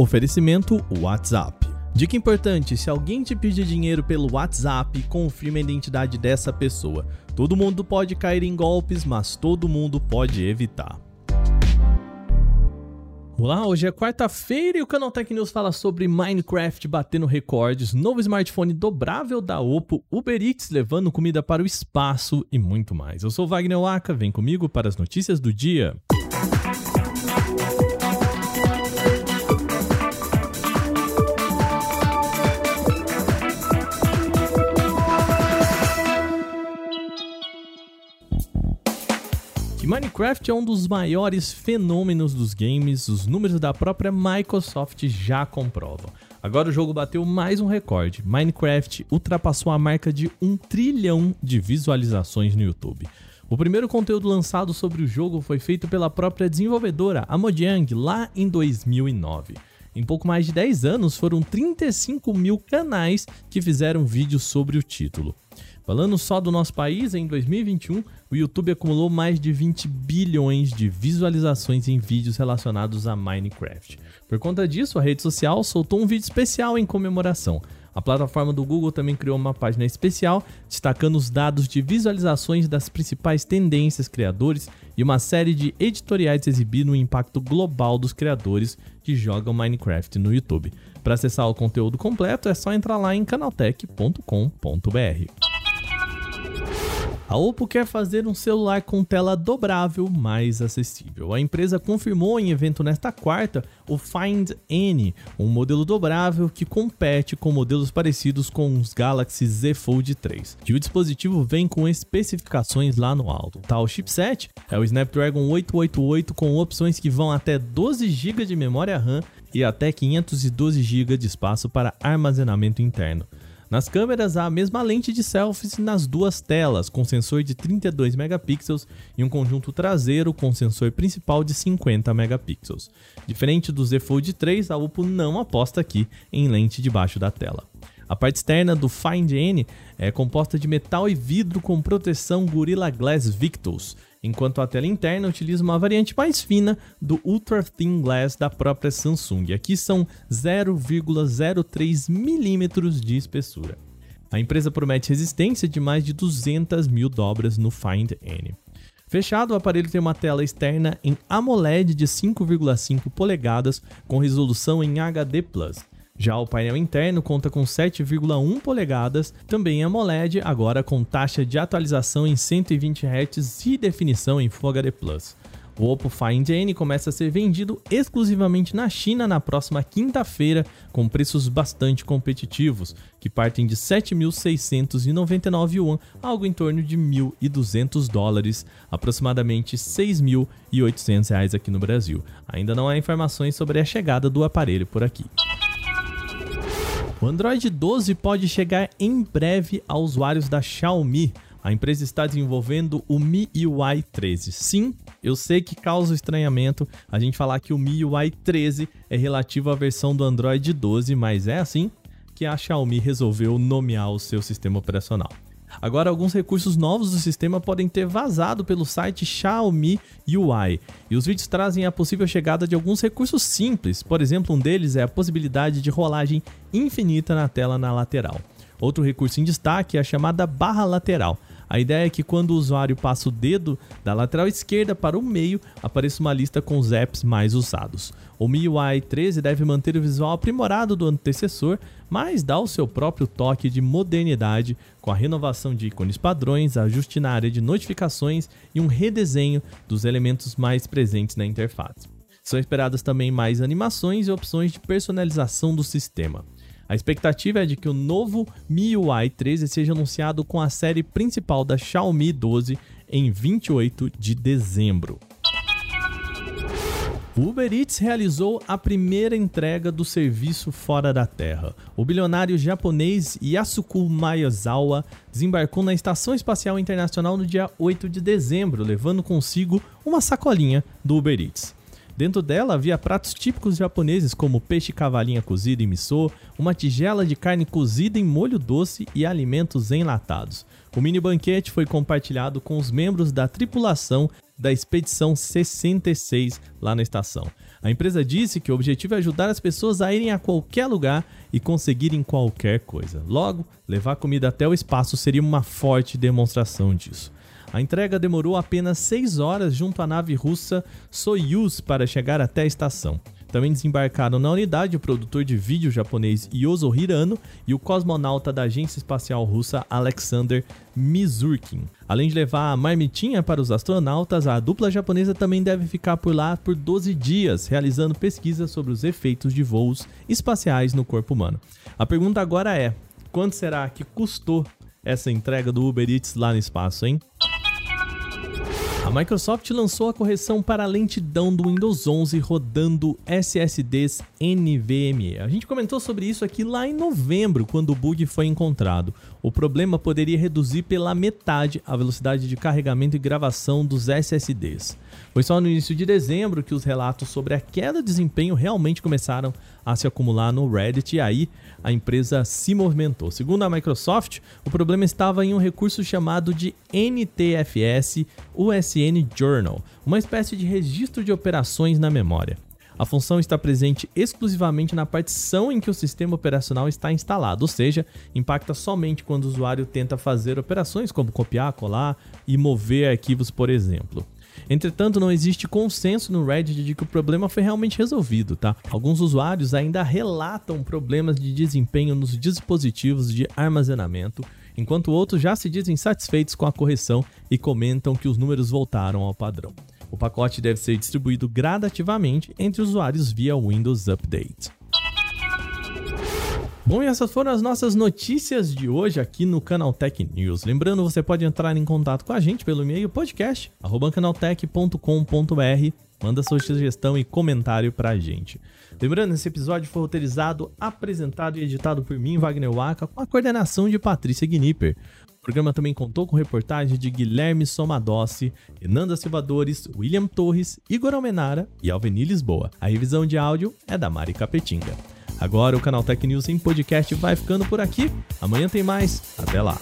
Oferecimento WhatsApp. Dica importante: se alguém te pedir dinheiro pelo WhatsApp, confirme a identidade dessa pessoa. Todo mundo pode cair em golpes, mas todo mundo pode evitar. Olá, hoje é quarta-feira e o Canal Tech News fala sobre Minecraft batendo recordes, novo smartphone dobrável da Oppo, Uber Eats levando comida para o espaço e muito mais. Eu sou Wagner Waka, vem comigo para as notícias do dia. Que Minecraft é um dos maiores fenômenos dos games, os números da própria Microsoft já comprovam. Agora o jogo bateu mais um recorde. Minecraft ultrapassou a marca de um trilhão de visualizações no YouTube. O primeiro conteúdo lançado sobre o jogo foi feito pela própria desenvolvedora, a Mojang, lá em 2009. Em pouco mais de 10 anos, foram 35 mil canais que fizeram vídeos sobre o título. Falando só do nosso país, em 2021, o YouTube acumulou mais de 20 bilhões de visualizações em vídeos relacionados a Minecraft. Por conta disso, a rede social soltou um vídeo especial em comemoração. A plataforma do Google também criou uma página especial destacando os dados de visualizações das principais tendências criadores e uma série de editoriais exibindo o impacto global dos criadores que jogam Minecraft no YouTube. Para acessar o conteúdo completo é só entrar lá em canaltech.com.br. A Oppo quer fazer um celular com tela dobrável mais acessível. A empresa confirmou em evento nesta quarta o Find N, um modelo dobrável que compete com modelos parecidos com os Galaxy Z Fold 3. E o dispositivo vem com especificações lá no alto. Tal chipset é o Snapdragon 888 com opções que vão até 12 GB de memória RAM e até 512 GB de espaço para armazenamento interno. Nas câmeras, há a mesma lente de selfies nas duas telas, com sensor de 32 megapixels e um conjunto traseiro com sensor principal de 50 megapixels. Diferente do Z Fold 3, a Oppo não aposta aqui em lente debaixo da tela. A parte externa do Find N é composta de metal e vidro com proteção Gorilla Glass Victus, enquanto a tela interna utiliza uma variante mais fina do Ultra Thin Glass da própria Samsung. Aqui são 0,03 milímetros de espessura. A empresa promete resistência de mais de 200 mil dobras no Find N. Fechado, o aparelho tem uma tela externa em AMOLED de 5,5 polegadas com resolução em HD+. Já o painel interno conta com 7,1 polegadas, também AMOLED, agora com taxa de atualização em 120 Hz e definição em Full HD+. O Oppo Find N começa a ser vendido exclusivamente na China na próxima quinta-feira, com preços bastante competitivos, que partem de 7.699 yuan, algo em torno de 1.200 dólares, aproximadamente 6.800 reais aqui no Brasil. Ainda não há informações sobre a chegada do aparelho por aqui. O Android 12 pode chegar em breve a usuários da Xiaomi. A empresa está desenvolvendo o MIUI 13. Sim, eu sei que causa estranhamento a gente falar que o MIUI 13 é relativo à versão do Android 12, mas é assim que a Xiaomi resolveu nomear o seu sistema operacional. Agora, alguns recursos novos do sistema podem ter vazado pelo site Xiaomi UI, e os vídeos trazem a possível chegada de alguns recursos simples. Por exemplo, um deles é a possibilidade de rolagem infinita na tela na lateral. Outro recurso em destaque é a chamada barra lateral. A ideia é que quando o usuário passa o dedo da lateral esquerda para o meio, apareça uma lista com os apps mais usados. O MIUI 13 deve manter o visual aprimorado do antecessor, mas dá o seu próprio toque de modernidade com a renovação de ícones padrões, ajuste na área de notificações e um redesenho dos elementos mais presentes na interface. São esperadas também mais animações e opções de personalização do sistema. A expectativa é de que o novo MIUI 13 seja anunciado com a série principal da Xiaomi 12 em 28 de dezembro. O Uber Eats realizou a primeira entrega do serviço fora da Terra. O bilionário japonês Yasuko Maezawa desembarcou na Estação Espacial Internacional no dia 8 de dezembro, levando consigo uma sacolinha do Uber Eats. Dentro dela havia pratos típicos japoneses como peixe cavalinha cozido em miso, uma tigela de carne cozida em molho doce e alimentos enlatados. O mini banquete foi compartilhado com os membros da tripulação da expedição 66 lá na estação. A empresa disse que o objetivo é ajudar as pessoas a irem a qualquer lugar e conseguirem qualquer coisa. Logo, levar comida até o espaço seria uma forte demonstração disso. A entrega demorou apenas 6 horas junto à nave russa Soyuz para chegar até a estação. Também desembarcaram na unidade o produtor de vídeo japonês Yozo Hirano e o cosmonauta da agência espacial russa Alexander Mizurkin. Além de levar a marmitinha para os astronautas, a dupla japonesa também deve ficar por lá por 12 dias, realizando pesquisas sobre os efeitos de voos espaciais no corpo humano. A pergunta agora é: quanto será que custou essa entrega do Uber Eats lá no espaço, hein? A Microsoft lançou a correção para a lentidão do Windows 11 rodando SSDs NVMe. A gente comentou sobre isso aqui lá em novembro, quando o bug foi encontrado. O problema poderia reduzir pela metade a velocidade de carregamento e gravação dos SSDs. Foi só no início de dezembro que os relatos sobre a queda de desempenho realmente começaram a se acumular no Reddit e aí a empresa se movimentou. Segundo a Microsoft, o problema estava em um recurso chamado de NTFS USN Journal, uma espécie de registro de operações na memória. A função está presente exclusivamente na partição em que o sistema operacional está instalado, ou seja, impacta somente quando o usuário tenta fazer operações como copiar, colar e mover arquivos, por exemplo. Entretanto, não existe consenso no Reddit de que o problema foi realmente resolvido, tá? Alguns usuários ainda relatam problemas de desempenho nos dispositivos de armazenamento, enquanto outros já se dizem satisfeitos com a correção e comentam que os números voltaram ao padrão. O pacote deve ser distribuído gradativamente entre usuários via Windows Update. Bom, e essas foram as nossas notícias de hoje aqui no Canal Tech News. Lembrando, você pode entrar em contato com a gente pelo e-mail podcast@canaltech.com.br. Manda sua sugestão e comentário pra gente. Lembrando, esse episódio foi roteirizado, apresentado e editado por mim, Wagner Waka, com a coordenação de Patrícia Gnipper. O programa também contou com reportagens de Guilherme Somadossi, Renanda Silvadores, William Torres, Igor Almenara e Alveni Lisboa. A revisão de áudio é da Mari Capetinga. Agora o canal Tech News em podcast vai ficando por aqui. Amanhã tem mais. Até lá.